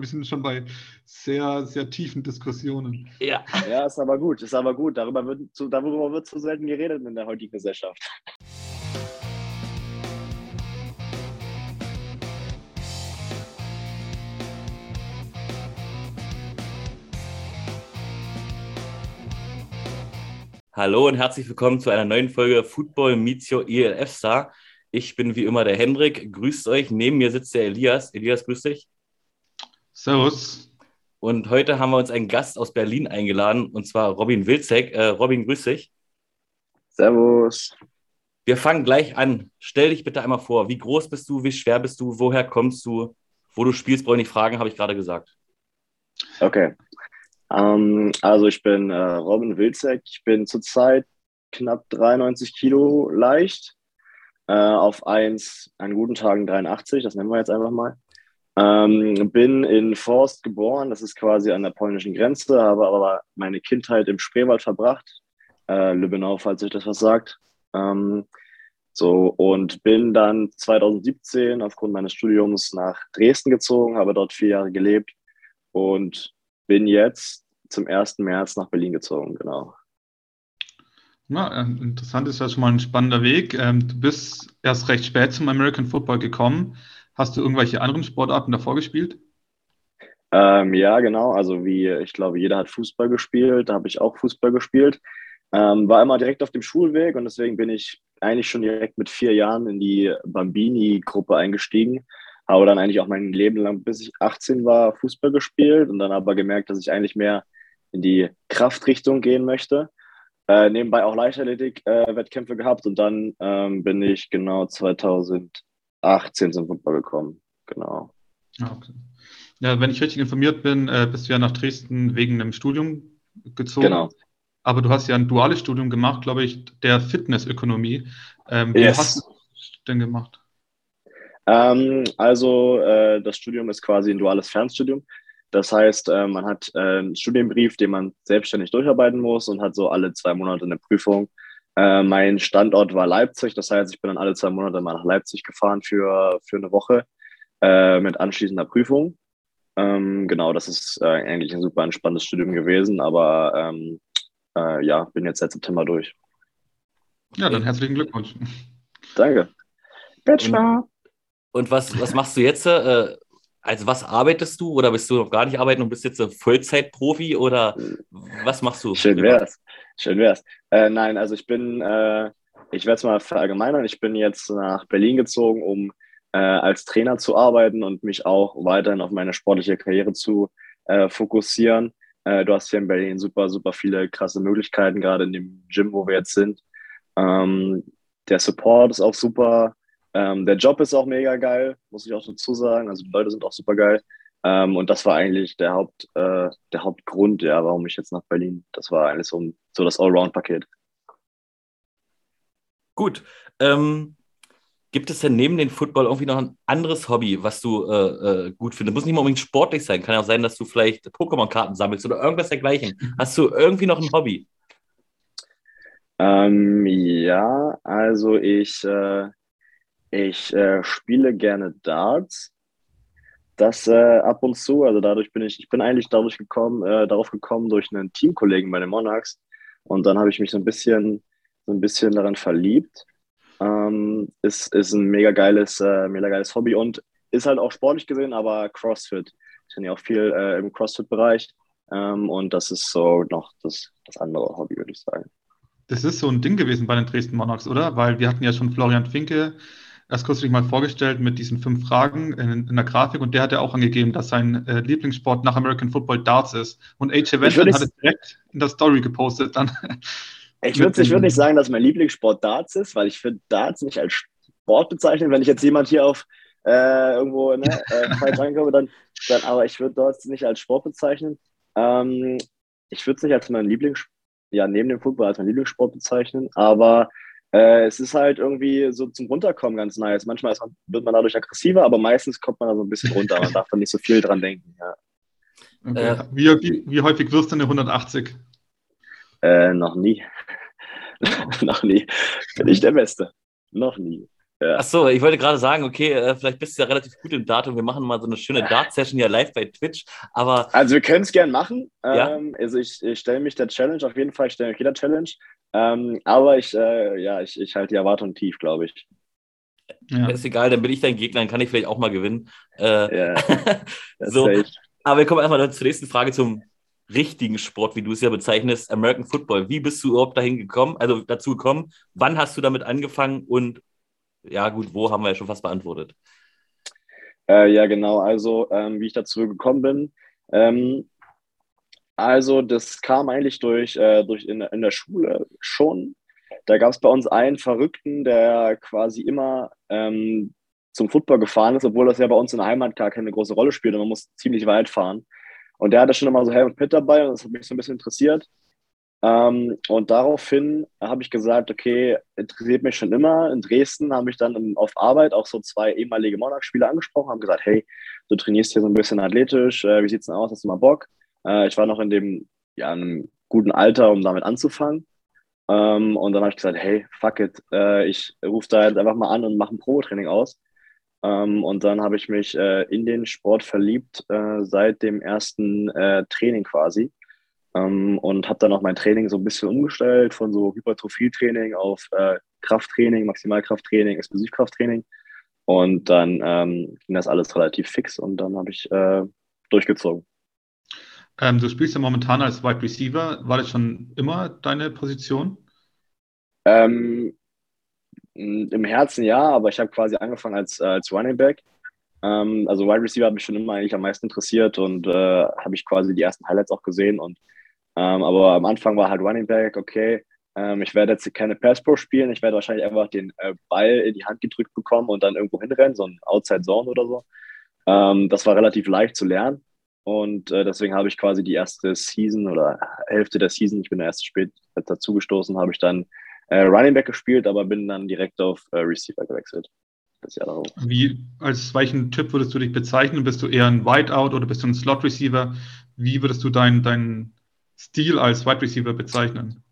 Wir sind schon bei sehr, sehr tiefen Diskussionen. Ja. Ja, ist aber gut, ist aber gut. Darüber wird, zu, darüber wird zu selten geredet in der heutigen Gesellschaft. Hallo und herzlich willkommen zu einer neuen Folge Football Meets Your ELF Star. Ich bin wie immer der Hendrik. Grüßt euch. Neben mir sitzt der Elias. Elias, grüß dich. Servus. Und heute haben wir uns einen Gast aus Berlin eingeladen, und zwar Robin Wilczek. Äh, Robin, grüß dich. Servus. Wir fangen gleich an. Stell dich bitte einmal vor. Wie groß bist du? Wie schwer bist du? Woher kommst du? Wo du spielst, brauche ich nicht fragen, habe ich gerade gesagt. Okay. Ähm, also ich bin äh, Robin Wilczek. Ich bin zurzeit knapp 93 Kilo leicht. Äh, auf 1 an guten Tagen 83, das nennen wir jetzt einfach mal. Ähm, bin in Forst geboren, das ist quasi an der polnischen Grenze, habe aber meine Kindheit im Spreewald verbracht. Äh, Lübbenau, falls euch das was sagt. Ähm, so, und bin dann 2017 aufgrund meines Studiums nach Dresden gezogen, habe dort vier Jahre gelebt und bin jetzt zum 1. März nach Berlin gezogen, genau. Ja, interessant ist ja schon mal ein spannender Weg. Ähm, du bist erst recht spät zum American Football gekommen. Hast du irgendwelche anderen Sportarten davor gespielt? Ähm, ja, genau. Also wie ich glaube, jeder hat Fußball gespielt. Da habe ich auch Fußball gespielt. Ähm, war immer direkt auf dem Schulweg und deswegen bin ich eigentlich schon direkt mit vier Jahren in die Bambini-Gruppe eingestiegen. Habe dann eigentlich auch mein Leben lang, bis ich 18 war, Fußball gespielt und dann aber gemerkt, dass ich eigentlich mehr in die Kraftrichtung gehen möchte. Äh, nebenbei auch Leichtathletik-Wettkämpfe äh, gehabt und dann ähm, bin ich genau 2000 18 zum Football gekommen. Genau. Ah, okay. Ja, wenn ich richtig informiert bin, äh, bist du ja nach Dresden wegen einem Studium gezogen. Genau. Aber du hast ja ein duales Studium gemacht, glaube ich, der Fitnessökonomie. Ähm, wie yes. hast du das denn gemacht? Ähm, also äh, das Studium ist quasi ein duales Fernstudium. Das heißt, äh, man hat äh, einen Studienbrief, den man selbstständig durcharbeiten muss und hat so alle zwei Monate eine Prüfung äh, mein Standort war Leipzig, das heißt, ich bin dann alle zwei Monate mal nach Leipzig gefahren für, für eine Woche äh, mit anschließender Prüfung. Ähm, genau, das ist äh, eigentlich ein super entspanntes Studium gewesen, aber ähm, äh, ja, bin jetzt seit September durch. Ja, dann herzlichen Glückwunsch. Danke. Bachelor. Und, und was, was machst du jetzt? Äh, also was arbeitest du oder bist du noch gar nicht arbeiten und bist jetzt ein Vollzeitprofi oder was machst du? Schön wär's. Schön wär's. Äh, nein, also ich bin, äh, ich werde es mal verallgemeinern. Ich bin jetzt nach Berlin gezogen, um äh, als Trainer zu arbeiten und mich auch weiterhin auf meine sportliche Karriere zu äh, fokussieren. Äh, du hast hier in Berlin super, super viele krasse Möglichkeiten, gerade in dem Gym, wo wir jetzt sind. Ähm, der Support ist auch super. Ähm, der Job ist auch mega geil, muss ich auch dazu sagen. Also die Leute sind auch super geil. Ähm, und das war eigentlich der, Haupt, äh, der Hauptgrund, ja, warum ich jetzt nach Berlin. Das war eigentlich so, so das Allround-Paket. Gut. Ähm, gibt es denn neben dem Football irgendwie noch ein anderes Hobby, was du äh, äh, gut findest? Muss nicht mal unbedingt sportlich sein. Kann ja auch sein, dass du vielleicht Pokémon-Karten sammelst oder irgendwas dergleichen. Hast du irgendwie noch ein Hobby? Ähm, ja, also ich äh, ich äh, spiele gerne Darts. Das äh, ab und zu, also dadurch bin ich, ich bin eigentlich dadurch gekommen, äh, darauf gekommen durch einen Teamkollegen bei den Monarchs. Und dann habe ich mich so ein bisschen, so ein bisschen daran verliebt. Ähm, ist, ist ein mega geiles, äh, mega geiles Hobby und ist halt auch sportlich gesehen, aber CrossFit. Ich bin ja auch viel äh, im CrossFit-Bereich. Ähm, und das ist so noch das, das andere Hobby, würde ich sagen. Das ist so ein Ding gewesen bei den Dresden Monarchs, oder? Weil wir hatten ja schon Florian Finke erst kürzlich mal vorgestellt mit diesen fünf Fragen in, in der Grafik und der hat ja auch angegeben, dass sein äh, Lieblingssport nach American Football Darts ist. Und AJ Venton hat es direkt in der Story gepostet dann. Ich würde ich würd nicht sagen, dass mein Lieblingssport Darts ist, weil ich finde Darts nicht als Sport bezeichnen. Wenn ich jetzt jemand hier auf äh, irgendwo ne, äh, falsch reinkomme, dann, dann, aber ich würde Darts nicht als Sport bezeichnen. Ähm, ich würde es nicht als mein Lieblingssport, ja, neben dem Football als mein Lieblingssport bezeichnen, aber äh, es ist halt irgendwie so zum Runterkommen ganz nice. Manchmal man, wird man dadurch aggressiver, aber meistens kommt man da so ein bisschen runter. Man darf dann nicht so viel dran denken. Ja. Okay. Äh, wie, wie, wie, häufig wirst du eine 180? Äh, noch nie. noch nie. Bin ich der Beste. Noch nie. Ja. Ach so, ich wollte gerade sagen, okay, äh, vielleicht bist du ja relativ gut im Datum. Wir machen mal so eine schöne Dart-Session hier live bei Twitch. Aber also wir können es gerne machen. Ja. Ähm, also ich, ich stelle mich der Challenge auf jeden Fall. Ich stelle mich jeder Challenge. Ähm, aber ich, äh, ja, ich, ich halte die Erwartung tief, glaube ich. Ja. Ist egal, dann bin ich dein Gegner, dann kann ich vielleicht auch mal gewinnen. Äh, ja, so. Aber wir kommen erstmal zur nächsten Frage zum richtigen Sport, wie du es ja bezeichnest, American Football. Wie bist du überhaupt dahin gekommen, also dazu gekommen? Wann hast du damit angefangen und ja, gut, wo haben wir ja schon fast beantwortet. Äh, ja, genau. Also, ähm, wie ich dazu gekommen bin. Ähm, also, das kam eigentlich durch, äh, durch in, in der Schule schon. Da gab es bei uns einen Verrückten, der quasi immer ähm, zum Football gefahren ist, obwohl das ja bei uns in der Heimat gar keine große Rolle spielt und man muss ziemlich weit fahren. Und der hatte schon immer so Helm Pit dabei und das hat mich so ein bisschen interessiert. Ähm, und daraufhin habe ich gesagt, okay, interessiert mich schon immer. In Dresden habe ich dann auf Arbeit auch so zwei ehemalige Monarch-Spieler angesprochen, haben gesagt, hey, du trainierst hier so ein bisschen athletisch, äh, wie es denn aus, hast du mal Bock? Äh, ich war noch in dem, ja, einem guten Alter, um damit anzufangen. Ähm, und dann habe ich gesagt, hey, fuck it, äh, ich rufe da jetzt einfach mal an und mache ein Probetraining aus. Ähm, und dann habe ich mich äh, in den Sport verliebt äh, seit dem ersten äh, Training quasi. Ähm, und habe dann auch mein Training so ein bisschen umgestellt von so Hypertrophie-Training auf äh, Krafttraining, Maximalkrafttraining, Explosivkrafttraining. Und dann ähm, ging das alles relativ fix und dann habe ich durchgezogen. Ähm, du spielst ja momentan als Wide Receiver. War das schon immer deine Position? Ähm, Im Herzen ja, aber ich habe quasi angefangen als, äh, als Running Back. Ähm, also Wide Receiver hat mich schon immer eigentlich am meisten interessiert und äh, habe ich quasi die ersten Highlights auch gesehen und ähm, aber am Anfang war halt Running Back, okay, ähm, ich werde jetzt keine Pass Pro spielen, ich werde wahrscheinlich einfach den äh, Ball in die Hand gedrückt bekommen und dann irgendwo hinrennen, so ein Outside Zone oder so. Ähm, das war relativ leicht zu lernen. Und äh, deswegen habe ich quasi die erste Season oder Hälfte der Season, ich bin erst spät dazugestoßen, habe ich dann äh, Running Back gespielt, aber bin dann direkt auf äh, Receiver gewechselt. Das Jahr darauf. Wie, als welchen Typ würdest du dich bezeichnen? Bist du eher ein Whiteout oder bist du ein Slot Receiver? Wie würdest du deinen dein Stil als Wide Receiver bezeichnen?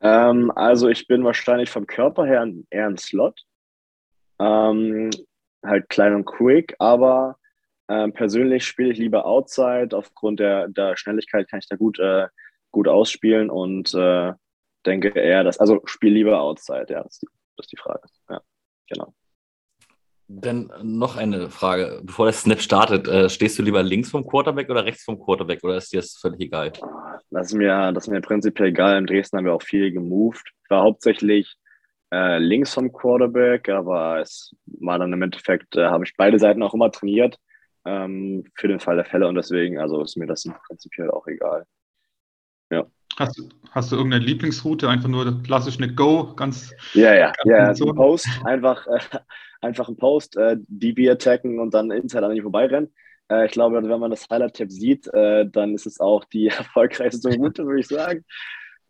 Ähm, also ich bin wahrscheinlich vom Körper her eher ein Slot. Ähm, halt klein und quick, aber ähm, persönlich spiele ich lieber Outside. Aufgrund der, der Schnelligkeit kann ich da gut, äh, gut ausspielen und äh, denke eher, dass, also spiele lieber Outside, ja, das ist die, das ist die Frage. Ja, genau. Dann noch eine Frage, bevor der Snap startet. Äh, stehst du lieber links vom Quarterback oder rechts vom Quarterback oder ist dir das völlig egal? Das ist mir, das ist mir prinzipiell egal. In Dresden haben wir auch viel gemoved. Ich war hauptsächlich äh, links vom Quarterback, aber es war dann im Endeffekt, äh, habe ich beide Seiten auch immer trainiert ähm, für den Fall der Fälle und deswegen, also ist mir das prinzipiell auch egal. Ja. Hast, hast du irgendeine Lieblingsroute? Einfach nur klassisch eine Go, ganz. Ja, ja, ja. So. Post, einfach, äh, einfach ein Post, äh, DB attacken und dann inside an ihm vorbeirennen. Äh, ich glaube, wenn man das Highlight-Tab sieht, äh, dann ist es auch die erfolgreichste Route, würde ich sagen.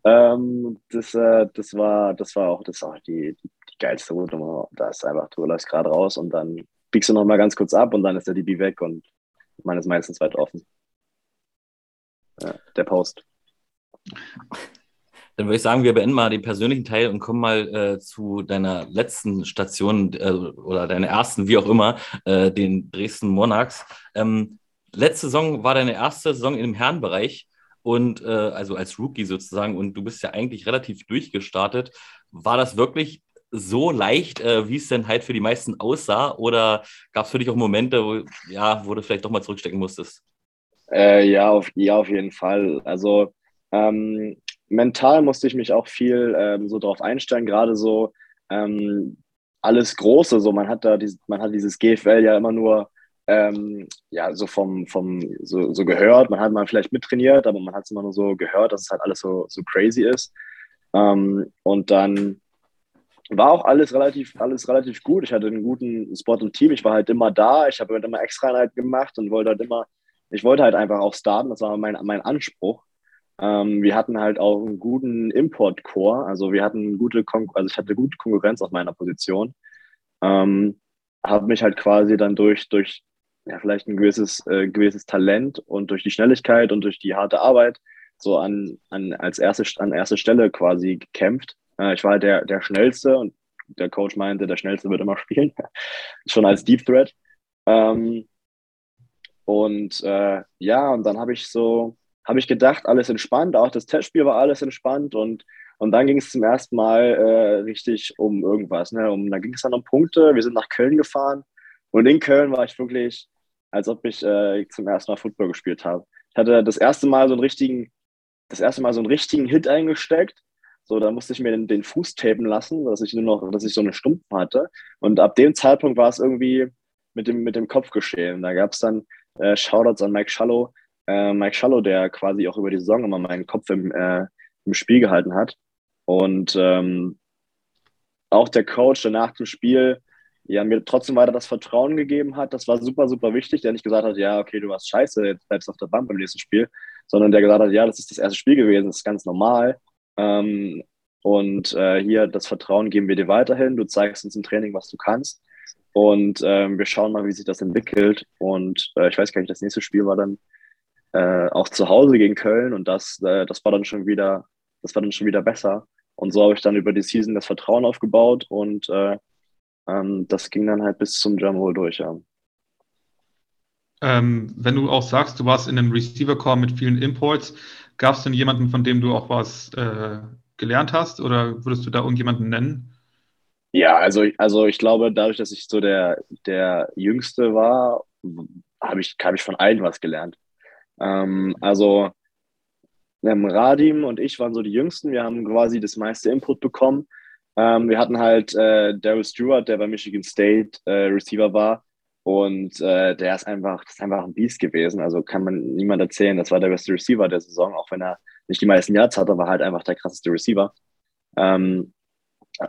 Ähm, das, äh, das, war, das war auch, das war die, die, die geilste Route. Da ist einfach, du läufst gerade raus und dann biegst du nochmal ganz kurz ab und dann ist der DB weg und man ist meistens weit offen. Ja, der Post. Dann würde ich sagen, wir beenden mal den persönlichen Teil und kommen mal äh, zu deiner letzten Station äh, oder deiner ersten, wie auch immer, äh, den Dresden Monarchs. Ähm, letzte Saison war deine erste Saison im Herrenbereich und äh, also als Rookie sozusagen und du bist ja eigentlich relativ durchgestartet. War das wirklich so leicht, äh, wie es denn halt für die meisten aussah? Oder gab es für dich auch Momente, wo, ja, wo du vielleicht doch mal zurückstecken musstest? Äh, ja, auf, ja, auf jeden Fall. Also ähm, mental musste ich mich auch viel ähm, so darauf einstellen, gerade so ähm, alles Große, so man hat da dieses, man hat dieses GFL ja immer nur ähm, ja so vom, vom so, so gehört, man hat mal vielleicht mittrainiert, aber man hat es immer nur so gehört, dass es halt alles so, so crazy ist. Ähm, und dann war auch alles relativ, alles relativ gut. Ich hatte einen guten Spot im Team. Ich war halt immer da. Ich habe halt immer extra Einheit gemacht und wollte halt immer, ich wollte halt einfach auch starten. Das war mein, mein Anspruch. Ähm, wir hatten halt auch einen guten Import-Core, also wir hatten gute, Kon also ich hatte gute Konkurrenz auf meiner Position. Ähm, habe mich halt quasi dann durch, durch ja, vielleicht ein gewisses, äh, gewisses Talent und durch die Schnelligkeit und durch die harte Arbeit so an, an, als erste, an erste Stelle quasi gekämpft. Äh, ich war halt der, der Schnellste und der Coach meinte, der Schnellste wird immer spielen, schon als Deep Threat. Ähm, und äh, ja, und dann habe ich so, habe ich gedacht, alles entspannt, auch das Testspiel war alles entspannt und, und dann ging es zum ersten Mal äh, richtig um irgendwas. Ne? Um, da ging es dann um Punkte, wir sind nach Köln gefahren und in Köln war ich wirklich, als ob ich äh, zum ersten Mal Football gespielt habe. Ich hatte das erste Mal so einen richtigen, das erste Mal so einen richtigen Hit eingesteckt. So, da musste ich mir den, den Fuß tapen lassen, dass ich nur noch, dass ich so eine Stumpf hatte. Und ab dem Zeitpunkt war es irgendwie mit dem, mit dem Kopf geschehen. Da gab es dann äh, Shoutouts an Mike Schallow. Äh, Mike Schallow, der quasi auch über die Saison immer meinen Kopf im, äh, im Spiel gehalten hat. Und ähm, auch der Coach, der nach dem Spiel ja, mir trotzdem weiter das Vertrauen gegeben hat. Das war super, super wichtig. Der nicht gesagt hat, ja, okay, du warst scheiße, jetzt bleibst du auf der Bank beim nächsten Spiel, sondern der gesagt hat, ja, das ist das erste Spiel gewesen, das ist ganz normal. Ähm, und äh, hier das Vertrauen geben wir dir weiterhin. Du zeigst uns im Training, was du kannst. Und ähm, wir schauen mal, wie sich das entwickelt. Und äh, ich weiß gar nicht, das nächste Spiel war dann äh, auch zu Hause gegen Köln und das, äh, das war dann schon wieder, das war dann schon wieder besser. Und so habe ich dann über die Season das Vertrauen aufgebaut und äh, ähm, das ging dann halt bis zum Drumroll durch, ja. Ähm, wenn du auch sagst, du warst in einem Receiver-Core mit vielen Imports, gab es denn jemanden, von dem du auch was äh, gelernt hast oder würdest du da irgendjemanden nennen? Ja, also, also ich glaube, dadurch, dass ich so der, der Jüngste war, habe ich, hab ich von allen was gelernt. Ähm, also ähm, Radim und ich waren so die Jüngsten. Wir haben quasi das meiste Input bekommen. Ähm, wir hatten halt äh, Daryl Stewart, der bei Michigan State äh, Receiver war. Und äh, der ist einfach, das ist einfach ein Biest gewesen. Also kann man niemand erzählen, das war der beste Receiver der Saison, auch wenn er nicht die meisten Yards hatte, war halt einfach der krasseste Receiver. Ähm,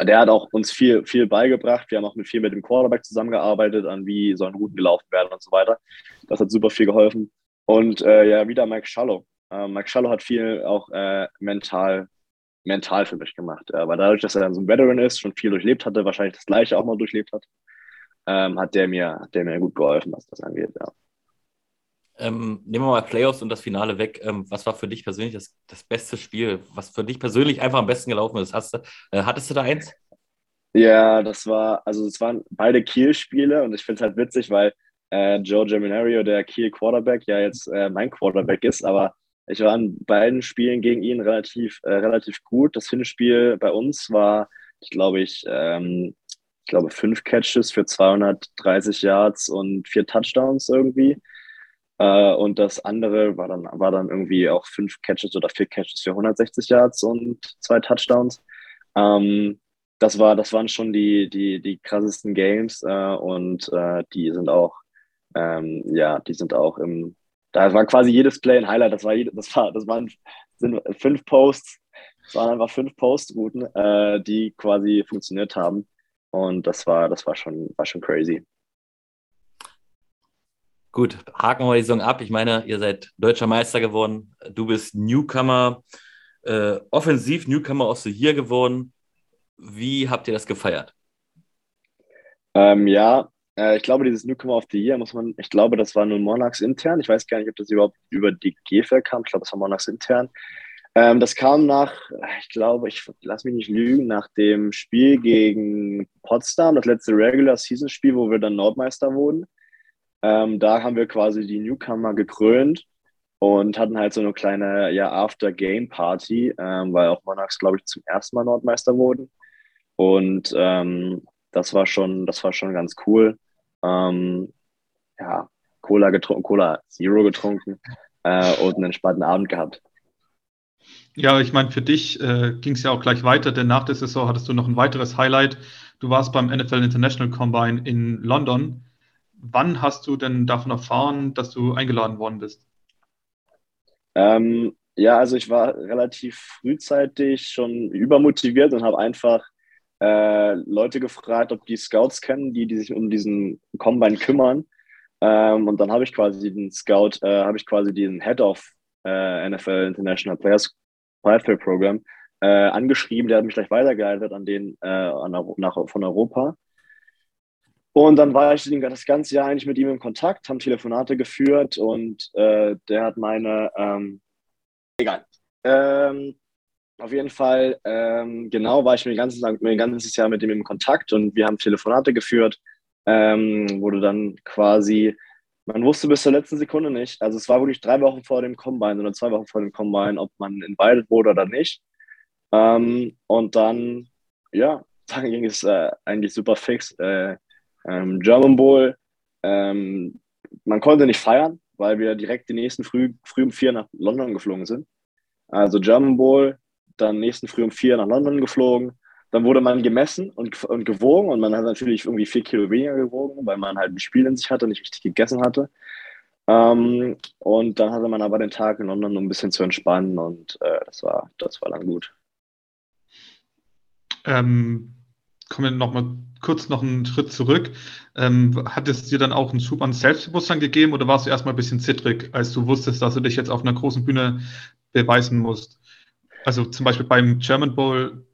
der hat auch uns viel, viel beigebracht. Wir haben auch mit viel mit dem Quarterback zusammengearbeitet, an wie sollen Routen gelaufen werden und so weiter. Das hat super viel geholfen. Und äh, ja, wieder Mike Schallow. Äh, Mike Schallow hat viel auch äh, mental, mental für mich gemacht. Äh, weil dadurch, dass er dann so ein Veteran ist, schon viel durchlebt hatte, wahrscheinlich das Gleiche auch mal durchlebt hat, ähm, hat, der mir, hat der mir gut geholfen, was das angeht. Ja. Ähm, nehmen wir mal Playoffs und das Finale weg. Ähm, was war für dich persönlich das, das beste Spiel? Was für dich persönlich einfach am besten gelaufen ist? Hast du, äh, hattest du da eins? Ja, das war, also es waren beide Kiel-Spiele und ich finde es halt witzig, weil äh, Joe Geminario, der Kiel Quarterback, ja jetzt äh, mein Quarterback ist, aber ich war in beiden Spielen gegen ihn relativ, äh, relativ gut. Das Hinspiel bei uns war, ich glaube, ich, ähm, ich glaube, fünf Catches für 230 Yards und vier Touchdowns irgendwie. Äh, und das andere war dann, war dann irgendwie auch fünf Catches oder vier Catches für 160 Yards und zwei Touchdowns. Ähm, das, war, das waren schon die, die, die krassesten Games äh, und äh, die sind auch, ähm, ja, die sind auch im, da war quasi jedes Play ein Highlight. Das war, das war, das waren sind fünf Posts, es waren einfach fünf Postrouten, äh, die quasi funktioniert haben. Und das war, das war schon, war schon crazy. Gut, haken wir die Saison ab. Ich meine, ihr seid deutscher Meister geworden. Du bist Newcomer, äh, offensiv Newcomer aus the Year geworden. Wie habt ihr das gefeiert? Ähm, ja, äh, ich glaube, dieses Newcomer of the Year muss man, ich glaube, das war nur Monarchs intern. Ich weiß gar nicht, ob das überhaupt über die GFL kam. Ich glaube, das war Monarchs intern. Ähm, das kam nach, ich glaube, ich lass mich nicht lügen, nach dem Spiel gegen Potsdam, das letzte Regular Season Spiel, wo wir dann Nordmeister wurden. Ähm, da haben wir quasi die Newcomer gekrönt und hatten halt so eine kleine ja, After-Game-Party, ähm, weil auch Monarchs, glaube ich, zum ersten Mal Nordmeister wurden. Und ähm, das war schon, das war schon ganz cool. Ähm, ja, Cola getrunken, Cola Zero getrunken äh, und einen entspannten Abend gehabt. Ja, ich meine, für dich äh, ging es ja auch gleich weiter, denn nach der Saison hattest du noch ein weiteres Highlight. Du warst beim NFL International Combine in London wann hast du denn davon erfahren, dass du eingeladen worden bist? Ähm, ja, also ich war relativ frühzeitig schon übermotiviert und habe einfach äh, Leute gefragt, ob die Scouts kennen, die, die sich um diesen Combine kümmern. Ähm, und dann habe ich quasi den Scout, äh, habe ich quasi den Head of äh, NFL International Players Pathway Program äh, angeschrieben. Der hat mich gleich weitergeleitet an den äh, an, nach, von Europa. Und dann war ich das ganze Jahr eigentlich mit ihm in Kontakt, haben Telefonate geführt und äh, der hat meine, ähm, egal. Ähm, auf jeden Fall, ähm, genau, war ich mir ein ganzes, Jahr mit ihm im Kontakt und wir haben Telefonate geführt, ähm, wo du dann quasi, man wusste bis zur letzten Sekunde nicht, also es war wirklich drei Wochen vor dem Combine oder zwei Wochen vor dem Combine, ob man invited wurde oder nicht. Ähm, und dann, ja, dann ging es äh, eigentlich super fix. Äh, ähm, German Bowl, ähm, man konnte nicht feiern, weil wir direkt die nächsten früh, früh um vier nach London geflogen sind. Also German Bowl, dann nächsten Früh um vier nach London geflogen. Dann wurde man gemessen und, und gewogen und man hat natürlich irgendwie vier Kilo weniger gewogen, weil man halt ein Spiel in sich hatte, nicht richtig gegessen hatte. Ähm, und dann hatte man aber den Tag in London, um ein bisschen zu entspannen und äh, das, war, das war dann gut. Ähm, kommen wir nochmal kurz noch einen Schritt zurück. Ähm, hat es dir dann auch einen Schub an Selbstbewusstsein gegeben oder warst du erstmal ein bisschen zittrig, als du wusstest, dass du dich jetzt auf einer großen Bühne beweisen musst? Also zum Beispiel beim German Bowl,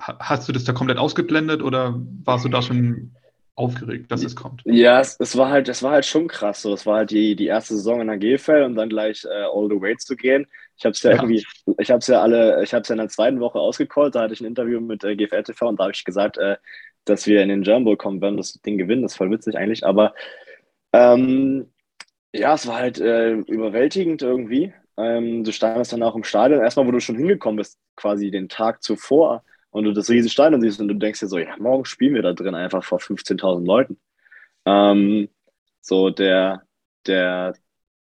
hast du das da komplett ausgeblendet oder warst du da schon aufgeregt, dass es kommt? Ja, es, es, war halt, es war halt schon krass. So. Es war halt die, die erste Saison in der GFL und dann gleich äh, all the way zu gehen. Ich habe es ja, ja, irgendwie, ich habe es ja alle, ich habe es ja in der zweiten Woche ausgecallt. Da hatte ich ein Interview mit äh, GFL TV und da habe ich gesagt, äh, dass wir in den Bowl kommen werden, das Ding gewinnen. Das ist voll witzig eigentlich. Aber ähm, ja, es war halt äh, überwältigend irgendwie. Ähm, du standest dann auch im Stadion. Erstmal, wo du schon hingekommen bist, quasi den Tag zuvor, und du das riesige Stadion siehst und du denkst dir so, ja, morgen spielen wir da drin einfach vor 15.000 Leuten. Ähm, so der, der,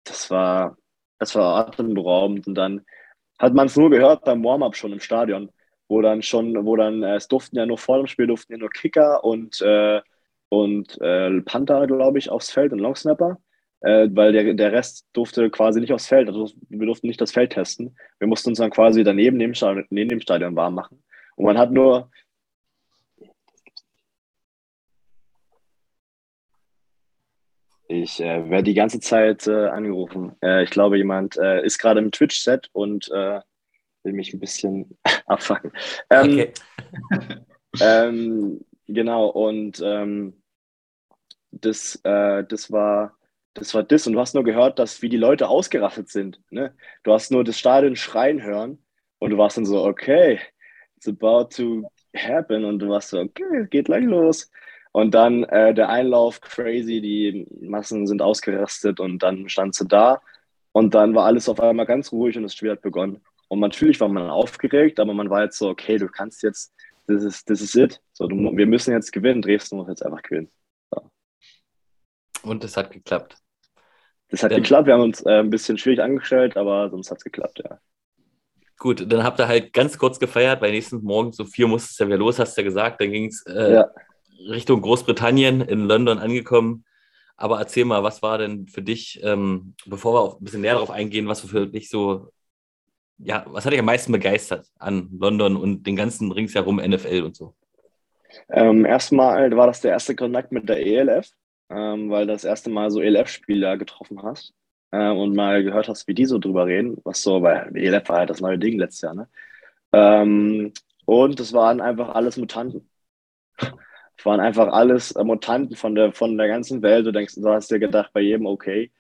das war, das war atemberaubend. Und dann hat man es nur gehört beim Warm-up schon im Stadion, wo dann schon, wo dann, äh, es durften ja nur vor dem Spiel, durften ja nur Kicker und, äh, und äh, Panther, glaube ich, aufs Feld und Longsnapper äh, weil der, der Rest durfte quasi nicht aufs Feld. Also wir durften nicht das Feld testen. Wir mussten uns dann quasi daneben Stadion, neben dem Stadion warm machen. Und man hat nur. Ich äh, werde die ganze Zeit äh, angerufen. Äh, ich glaube, jemand äh, ist gerade im Twitch-Set und äh, will mich ein bisschen abfangen. Ähm, okay. ähm, genau, und ähm, das, äh, das war das war das. Und du hast nur gehört, dass wie die Leute ausgerastet sind. Ne? Du hast nur das Stadion schreien hören und du warst dann so, okay, it's about to happen. Und du warst so, okay, geht gleich los. Und dann äh, der Einlauf, crazy, die Massen sind ausgerastet und dann standst du da und dann war alles auf einmal ganz ruhig und das Spiel hat begonnen. Und natürlich war man aufgeregt, aber man war jetzt so, okay, du kannst jetzt, das ist, das ist it. So, du, wir müssen jetzt gewinnen, Dresden muss jetzt einfach gewinnen. So. Und es hat geklappt. Das hat dann, geklappt. Wir haben uns äh, ein bisschen schwierig angestellt, aber sonst hat es geklappt, ja. Gut, dann habt ihr halt ganz kurz gefeiert, weil nächsten Morgen so vier musste es ja wieder los, hast du ja gesagt. Dann ging es äh, ja. Richtung Großbritannien, in London angekommen. Aber erzähl mal, was war denn für dich, ähm, bevor wir auch ein bisschen näher darauf eingehen, was für dich so, ja, was hat dich am meisten begeistert an London und den ganzen ringsherum NFL und so? Ähm, erstmal war das der erste Kontakt mit der ELF ähm, weil das erste Mal so ELF-Spieler getroffen hast äh, und mal gehört hast, wie die so drüber reden, was so, weil ELF war halt das neue Ding letztes Jahr, ne? Ähm, und es waren einfach alles Mutanten. Es waren einfach alles äh, Mutanten von der, von der ganzen Welt. Du denkst, du hast dir gedacht, bei jedem okay.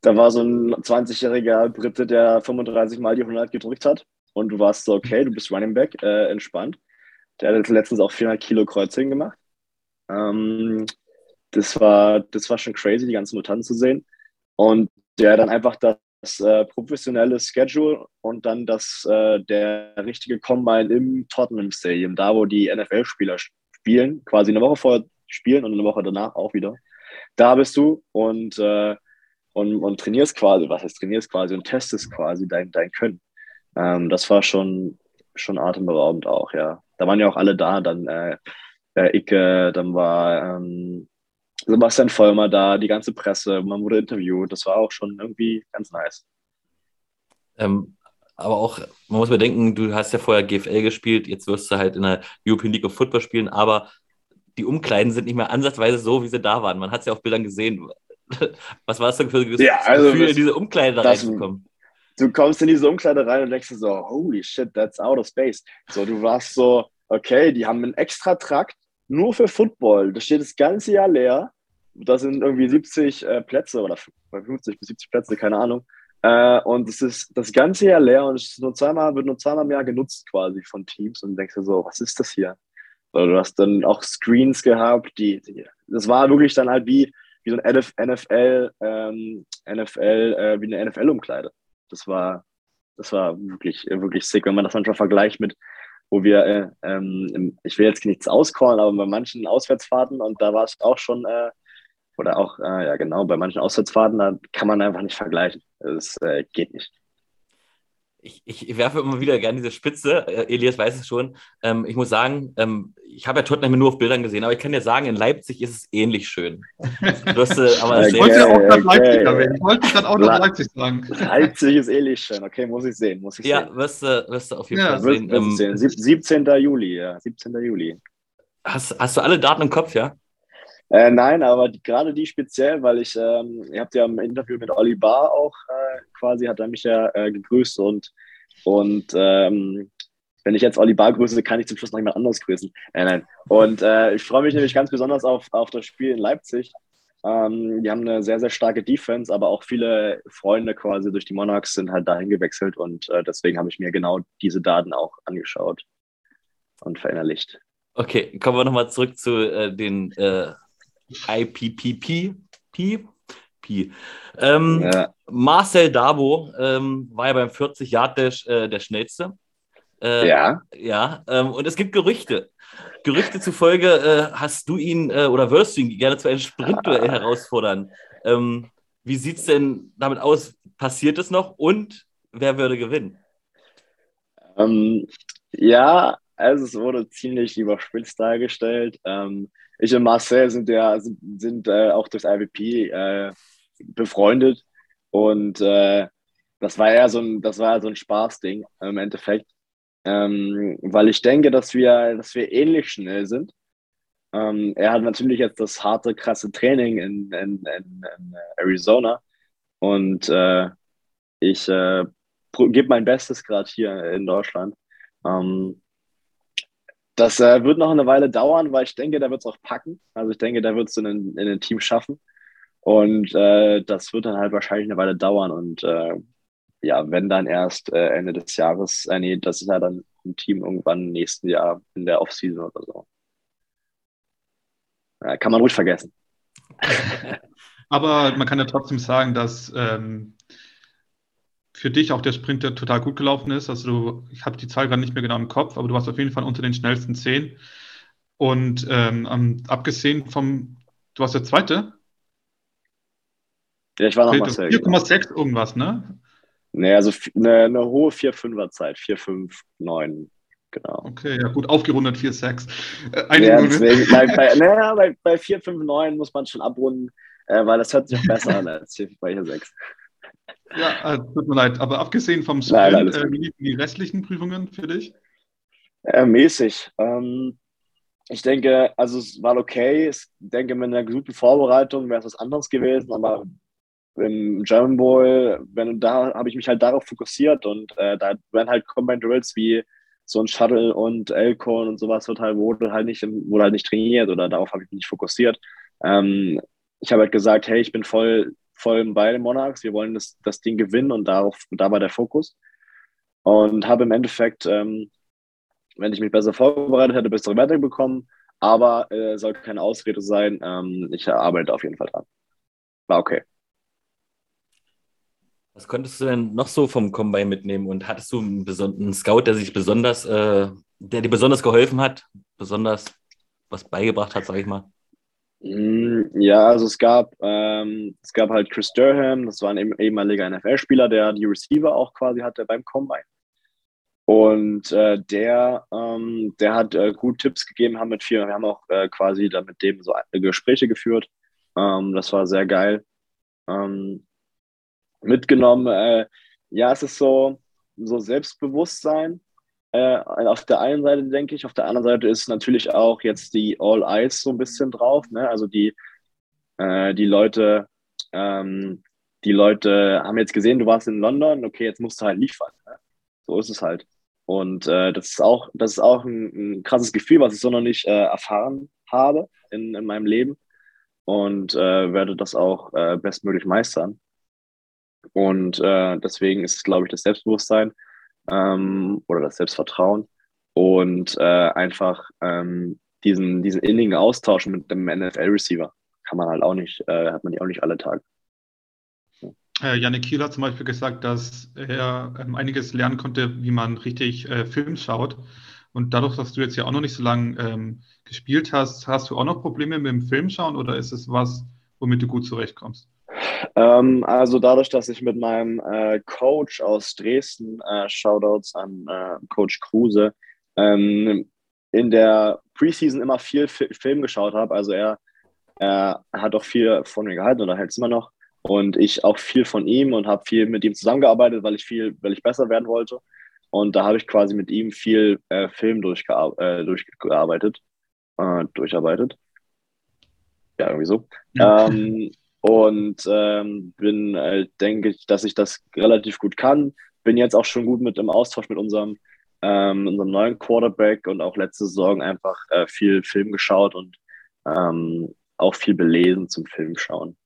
Da war so ein 20-jähriger Brite, der 35 Mal die 100 gedrückt hat. Und du warst so, okay, du bist Running Back, äh, entspannt. Der hat letztens auch 400 Kilo Kreuzheben gemacht. Ähm, das war, das war schon crazy, die ganzen Mutanten zu sehen. Und ja, dann einfach das, das äh, professionelle Schedule und dann das, äh, der richtige Combine im Tottenham Stadium, da wo die NFL-Spieler spielen, quasi eine Woche vorher spielen und eine Woche danach auch wieder. Da bist du und, äh, und, und trainierst quasi, was heißt trainierst quasi und testest quasi dein, dein Können. Ähm, das war schon, schon atemberaubend auch, ja. Da waren ja auch alle da, dann äh, äh Icke, dann war ähm, Sebastian Vollmer da, die ganze Presse, man wurde interviewt. Das war auch schon irgendwie ganz nice. Ähm, aber auch, man muss bedenken, du hast ja vorher GFL gespielt, jetzt wirst du halt in der European League of Football spielen, aber die Umkleiden sind nicht mehr ansatzweise so, wie sie da waren. Man hat es ja auf Bildern gesehen. Was war es denn für ein ja, also Gefühl, in diese Umkleide reinzukommen? Du kommst in diese Umkleide rein und denkst dir so, holy shit, that's out of space. So, du warst so, okay, die haben einen extra Trakt nur für Football. Das steht das ganze Jahr leer da sind irgendwie 70 äh, Plätze oder 50 bis 70 Plätze, keine Ahnung. Äh, und es ist das ganze Jahr leer und es nur zweimal, wird nur zweimal im Jahr genutzt quasi von Teams und du denkst dir so, was ist das hier? Oder du hast dann auch Screens gehabt, die, die das war wirklich dann halt wie, wie so ein NFL, ähm, NFL, äh, wie eine NFL-Umkleide. Das war, das war wirklich, wirklich sick, wenn man das manchmal vergleicht mit, wo wir, äh, ähm, ich will jetzt nichts auscallen, aber bei manchen Auswärtsfahrten und da war es auch schon, äh, oder auch, äh, ja genau, bei manchen Auswärtsfahrten, da kann man einfach nicht vergleichen. Das äh, geht nicht ich, ich, werfe immer wieder gerne diese Spitze. Äh, Elias weiß es schon. Ähm, ich muss sagen, ähm, ich habe ja Tottenham nur auf Bildern gesehen, aber ich kann dir sagen, in Leipzig ist es ähnlich schön. Du hast, äh, aber okay, ich wollte ja auch nach Leipzig erwähnen. Ich wollte dann auch nach Leipzig sagen. Leipzig ist ähnlich schön. Okay, muss ich sehen. Muss ich ja, sehen. Wirst, du, wirst du auf jeden ja, Fall sehen. Ähm, sehen. 17. Juli, ja. 17. Juli. Hast, hast du alle Daten im Kopf, ja? Äh, nein, aber die, gerade die speziell, weil ich, ähm, ihr habt ja im Interview mit Olli Bar auch äh, quasi, hat er mich ja äh, gegrüßt und und ähm, wenn ich jetzt Olli Bar grüße, kann ich zum Schluss noch jemand anderes grüßen. Äh, nein. Und äh, ich freue mich nämlich ganz besonders auf, auf das Spiel in Leipzig. Ähm, die haben eine sehr, sehr starke Defense, aber auch viele Freunde quasi durch die Monarchs sind halt dahin gewechselt und äh, deswegen habe ich mir genau diese Daten auch angeschaut und verinnerlicht. Okay, kommen wir nochmal zurück zu äh, den äh, IPPP. Pi. Ähm, ja. Marcel Dabo ähm, war ja beim 40 Yard Dash äh, der schnellste. Äh, ja. Ja, ähm, und es gibt Gerüchte. Gerüchte zufolge äh, hast du ihn äh, oder wirst du ihn gerne zu einem Sprintduell herausfordern. Ähm, wie sieht es denn damit aus? Passiert es noch und wer würde gewinnen? Ähm, ja, also es wurde ziemlich überspitzt dargestellt. Ähm, ich und Marcel sind ja sind, sind äh, auch durchs IVP äh, befreundet und äh, das war ja so ein, das war so ein Spaßding im Endeffekt, ähm, weil ich denke, dass wir, dass wir ähnlich schnell sind. Ähm, er hat natürlich jetzt das harte, krasse Training in, in, in, in Arizona und äh, ich äh, gebe mein Bestes gerade hier in Deutschland. Ähm, das äh, wird noch eine Weile dauern, weil ich denke, der wird es auch packen. Also ich denke, der wird es in, in, in ein Team schaffen. Und äh, das wird dann halt wahrscheinlich eine Weile dauern. Und äh, ja, wenn dann erst äh, Ende des Jahres, äh, nee, das ist ja dann im Team irgendwann im nächsten Jahr in der Offseason oder so. Kann man ruhig vergessen. Aber man kann ja trotzdem sagen, dass ähm, für dich auch der Sprint total gut gelaufen ist. Also du, ich habe die Zahl gerade nicht mehr genau im Kopf, aber du warst auf jeden Fall unter den schnellsten zehn. Und ähm, abgesehen vom, du warst der Zweite ja, ich war noch Marcel. 4,6 genau. irgendwas, ne? Nee, also eine, eine hohe 4-5er Zeit, 4-5-9, genau. Okay, ja gut, aufgerundet 4-6. Äh, ja, deswegen, bei, bei, naja, bei, bei 4-5-9 muss man schon abrunden, äh, weil das hört sich auch besser an als 4-6. Ja, äh, tut mir leid, aber abgesehen vom Sprint, nein, äh, wie liefen die restlichen Prüfungen für dich? Äh, mäßig. Ähm, ich denke, also es war okay. Ich denke, mit einer guten Vorbereitung wäre es was anderes gewesen, aber im German Bowl, wenn, da habe ich mich halt darauf fokussiert und äh, da werden halt Combine Drills wie so ein Shuttle und Elkhorn und sowas wird halt, wurde halt nicht, wurde halt nicht trainiert oder darauf habe ich mich nicht fokussiert. Ähm, ich habe halt gesagt, hey, ich bin voll, voll bei den Monarchs, wir wollen das, das Ding gewinnen und darauf, da war der Fokus. Und habe im Endeffekt, ähm, wenn ich mich besser vorbereitet hätte, bessere Werte bekommen, aber äh, soll keine Ausrede sein. Ähm, ich arbeite auf jeden Fall dran. War okay. Was konntest du denn noch so vom Combine mitnehmen? Und hattest du einen, einen Scout, der sich besonders, äh, der dir besonders geholfen hat, besonders was beigebracht hat, sag ich mal? Mm, ja, also es gab, ähm, es gab halt Chris Durham, das war ein ehemaliger NFL-Spieler, der die Receiver auch quasi hatte beim Combine. Und äh, der, ähm, der hat äh, gut Tipps gegeben, haben mit vier, wir haben auch äh, quasi da mit dem so Gespräche geführt. Ähm, das war sehr geil. Ähm, mitgenommen. Äh, ja, es ist so, so Selbstbewusstsein. Äh, auf der einen Seite denke ich, auf der anderen Seite ist natürlich auch jetzt die All Eyes so ein bisschen drauf. Ne? Also die, äh, die Leute, ähm, die Leute haben jetzt gesehen, du warst in London, okay, jetzt musst du halt liefern. Ne? So ist es halt. Und äh, das ist auch, das ist auch ein, ein, krasses Gefühl, was ich so noch nicht äh, erfahren habe in, in meinem Leben und äh, werde das auch äh, bestmöglich meistern. Und deswegen ist glaube ich, das Selbstbewusstsein ähm, oder das Selbstvertrauen und äh, einfach ähm, diesen, diesen innigen Austausch mit dem NFL-Receiver kann man halt auch nicht, äh, hat man die auch nicht alle Tage. Äh, Janik Kiel hat zum Beispiel gesagt, dass er ähm, einiges lernen konnte, wie man richtig äh, Film schaut. Und dadurch, dass du jetzt ja auch noch nicht so lange ähm, gespielt hast, hast du auch noch Probleme mit dem Filmschauen oder ist es was, womit du gut zurechtkommst? Ähm, also dadurch, dass ich mit meinem äh, Coach aus Dresden, äh, Shoutouts an äh, Coach Kruse, ähm, in der Preseason immer viel F Film geschaut habe. Also er, er hat auch viel von mir gehalten oder hält es immer noch. Und ich auch viel von ihm und habe viel mit ihm zusammengearbeitet, weil ich viel, weil ich besser werden wollte. Und da habe ich quasi mit ihm viel äh, Film durchgear äh, durchgearbeitet, äh, durcharbeitet. Ja, irgendwie so. Ja. Ähm, und ähm, bin, äh, denke ich, dass ich das relativ gut kann. Bin jetzt auch schon gut mit im Austausch mit unserem, ähm, unserem neuen Quarterback und auch letzte Saison einfach äh, viel Film geschaut und ähm, auch viel belesen zum Film schauen.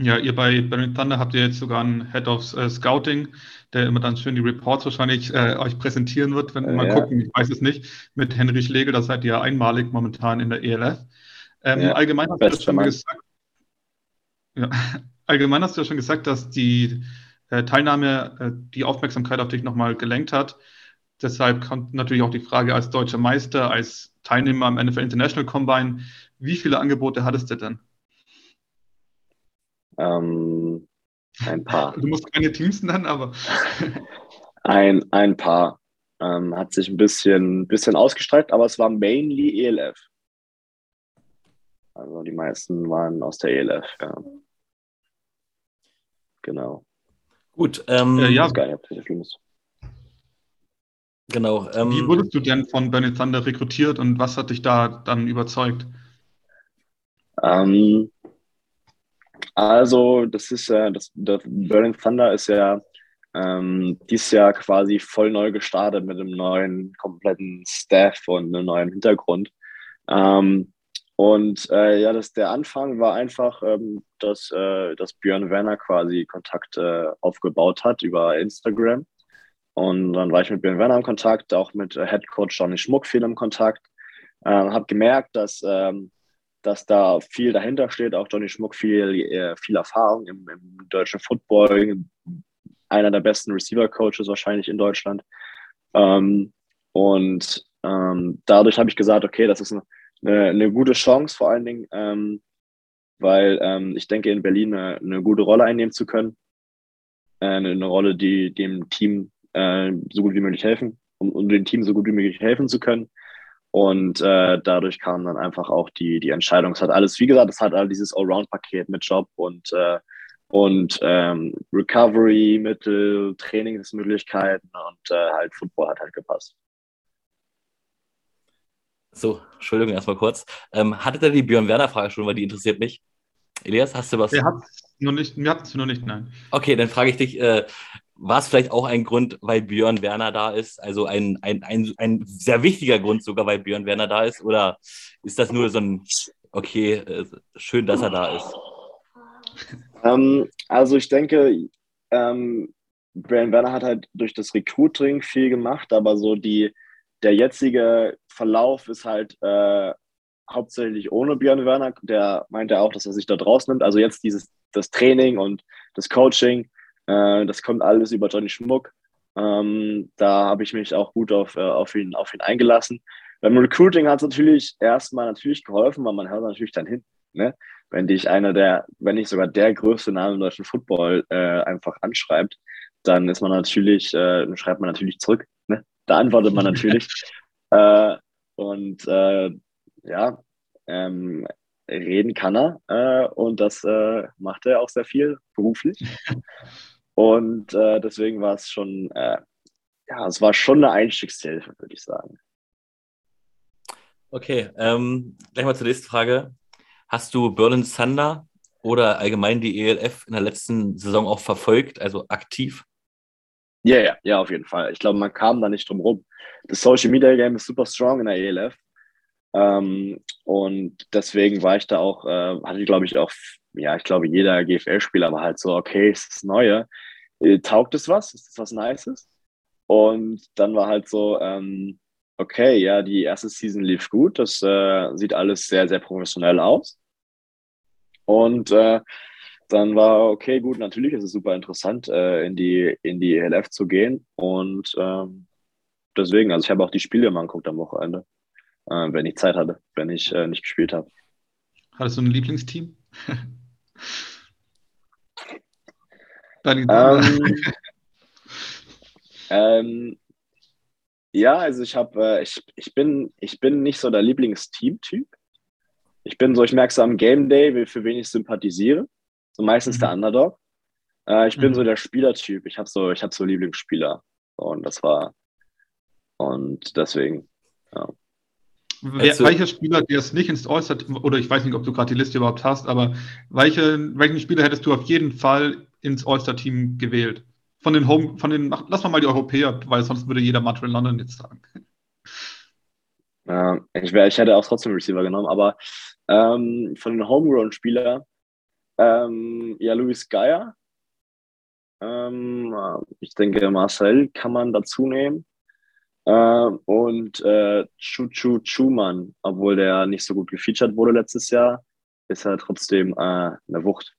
Ja, ihr bei Berlin Thunder habt ihr jetzt sogar einen Head of äh, Scouting, der immer dann schön die Reports wahrscheinlich äh, euch präsentieren wird, wenn wir mal ja. gucken, ich weiß es nicht, mit Henry Schlegel, da seid ihr einmalig momentan in der ELF. Ähm, ja, allgemein hast du schon Mann. gesagt, ja, allgemein hast du ja schon gesagt, dass die äh, Teilnahme äh, die Aufmerksamkeit auf dich nochmal gelenkt hat. Deshalb kommt natürlich auch die Frage als deutscher Meister, als Teilnehmer am NFL International Combine, wie viele Angebote hattest du denn? Ähm, ein paar. Du musst keine Teams nennen, aber. ein, ein paar. Ähm, hat sich ein bisschen, bisschen ausgestreckt, aber es war mainly ELF. Also die meisten waren aus der ELF, ja. Genau. Gut, ähm, äh, ja. Geil, Genau. Ähm, Wie wurdest du denn von Bernie Thunder rekrutiert und was hat dich da dann überzeugt? Ähm, also, das ist ja, das, das Berlin Thunder ist ja ähm, dieses Jahr quasi voll neu gestartet mit einem neuen kompletten Staff und einem neuen Hintergrund. Ähm, und äh, ja, das, der Anfang war einfach, ähm, dass, äh, dass Björn Werner quasi Kontakte äh, aufgebaut hat über Instagram. Und dann war ich mit Björn Werner im Kontakt, auch mit äh, Head Coach Johnny Schmuck viel im Kontakt. Äh, habe gemerkt, dass ähm, dass da viel dahinter steht. Auch Johnny Schmuck viel, äh, viel Erfahrung im, im deutschen Football, einer der besten Receiver-Coaches wahrscheinlich in Deutschland. Ähm, und ähm, dadurch habe ich gesagt, okay, das ist eine, eine, gute Chance, vor allen Dingen, ähm, weil ähm, ich denke, in Berlin eine, eine, gute Rolle einnehmen zu können. Äh, eine, Rolle, die dem Team äh, so gut wie möglich helfen, um, um dem Team so gut wie möglich helfen zu können. Und äh, dadurch kam dann einfach auch die, die Entscheidung. Es hat alles, wie gesagt, es hat all dieses Allround-Paket mit Job und, äh, und ähm, Recovery-Mittel, Trainingsmöglichkeiten und äh, halt Football hat halt gepasst. So, Entschuldigung, erstmal kurz. Ähm, hattet ihr die Björn Werner-Frage schon, weil die interessiert mich? Elias, hast du was? Wir hatten es nur nicht, wir hatten es nur nicht, nein. Okay, dann frage ich dich, äh, war es vielleicht auch ein Grund, weil Björn Werner da ist? Also ein, ein, ein, ein sehr wichtiger Grund sogar, weil Björn Werner da ist? Oder ist das nur so ein, okay, äh, schön, dass er da ist? Ähm, also ich denke, ähm, Björn Werner hat halt durch das Recruiting viel gemacht, aber so die, der jetzige Verlauf ist halt äh, hauptsächlich ohne Björn Werner. Der meinte auch, dass er sich da draus nimmt. Also jetzt dieses das Training und das Coaching äh, das kommt alles über Johnny Schmuck. Ähm, da habe ich mich auch gut auf, äh, auf, ihn, auf ihn eingelassen. Beim Recruiting hat es natürlich erstmal natürlich geholfen, weil man hört natürlich dann hin. Ne? Wenn dich einer der, wenn nicht sogar der größte Name im deutschen Football äh, einfach anschreibt, dann ist man natürlich, äh, schreibt man natürlich zurück. Ne? Da antwortet man natürlich. äh, und äh, ja, ähm, reden kann er äh, und das äh, macht er auch sehr viel beruflich. Und äh, deswegen war es schon, äh, ja, es war schon eine Einstiegshilfe, würde ich sagen. Okay, ähm, gleich mal zur nächsten Frage. Hast du Berlin Thunder oder allgemein die ELF in der letzten Saison auch verfolgt, also aktiv? Ja, yeah, ja, auf jeden Fall. Ich glaube, man kam da nicht drum rum. Das Social Media Game ist super strong in der ELF. Ähm, und deswegen war ich da auch, äh, hatte ich glaube ich auch, ja, ich glaube jeder GFL-Spieler war halt so, okay, ist das Neue, äh, taugt es was, ist das was Nices? Und dann war halt so, ähm, okay, ja, die erste Season lief gut, das äh, sieht alles sehr, sehr professionell aus. Und äh, dann war, okay, gut, natürlich ist es super interessant, äh, in, die, in die ELF zu gehen. Und ähm, deswegen, also ich habe auch die Spiele mal angeguckt am Wochenende, äh, wenn ich Zeit hatte, wenn ich äh, nicht gespielt habe. Hattest du ein Lieblingsteam? ähm, ähm, ja, also ich habe, äh, ich, ich, bin, ich bin nicht so der Lieblingsteam-Typ. Ich bin so, ich merke so am Game Day, für wen ich sympathisiere. So meistens mhm. der Underdog. Äh, ich bin mhm. so der Spielertyp. Ich habe so, ich habe so Lieblingsspieler. Und das war, und deswegen, ja. Wer, also, welcher Spieler, der es nicht ins All-Star, oder ich weiß nicht, ob du gerade die Liste überhaupt hast, aber welche, welchen Spieler hättest du auf jeden Fall ins All-Star-Team gewählt? Von den Home, von den, lass mal mal die Europäer, weil sonst würde jeder Montreal London jetzt sagen. Ja, ich, wär, ich hätte auch trotzdem Receiver genommen, aber ähm, von den Homegrown-Spielern, ähm, ja, Luis Geier. Ähm, ich denke, Marcel kann man dazu nehmen. Ähm, und äh, Chuchu Chuman, obwohl der nicht so gut gefeatured wurde letztes Jahr, ist er trotzdem äh, eine Wucht.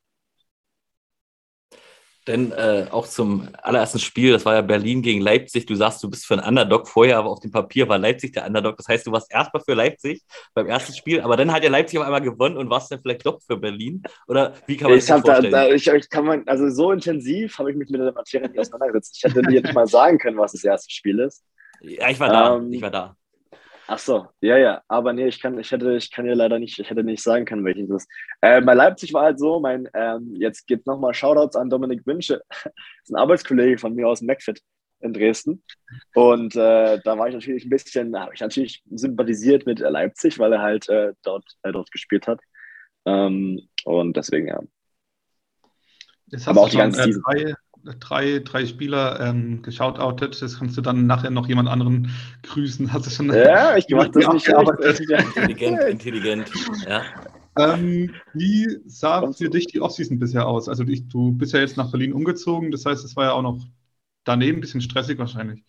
Denn äh, auch zum allerersten Spiel, das war ja Berlin gegen Leipzig. Du sagst, du bist für einen Underdog vorher, aber auf dem Papier war Leipzig der Underdog. Das heißt, du warst erstmal für Leipzig beim ersten Spiel, aber dann hat ja Leipzig auf einmal gewonnen und warst dann vielleicht doch für Berlin? Oder wie kann man ich das vorstellen? Da, da, ich, ich, kann man, also so intensiv habe ich mich mit der Materie nicht auseinandergesetzt. Ich hätte dir jetzt mal sagen können, was das erste Spiel ist. Ja, ich war da. Ähm, ich war da. Ach so, ja, ja, aber nee, ich kann, ich hätte, ich kann dir leider nicht, ich hätte nicht sagen können, welches das ist. Äh, bei Leipzig war halt so, mein, ähm, jetzt gibt nochmal Shoutouts an Dominik Wünsche, das ist ein Arbeitskollege von mir aus McFit in Dresden. Und äh, da war ich natürlich ein bisschen, habe ich natürlich sympathisiert mit Leipzig, weil er halt äh, dort, äh, dort gespielt hat. Ähm, und deswegen, ja. aber auch die ganze äh, drei, drei, drei Spieler ähm, geschautoutet. Das kannst du dann nachher noch jemand anderen grüßen. Hast du schon ja, ich mache das nicht. intelligent, intelligent. Ja. Ähm, wie sah für dich die Offseason bisher aus? Also ich, du bist ja jetzt nach Berlin umgezogen, das heißt, es war ja auch noch daneben ein bisschen stressig wahrscheinlich.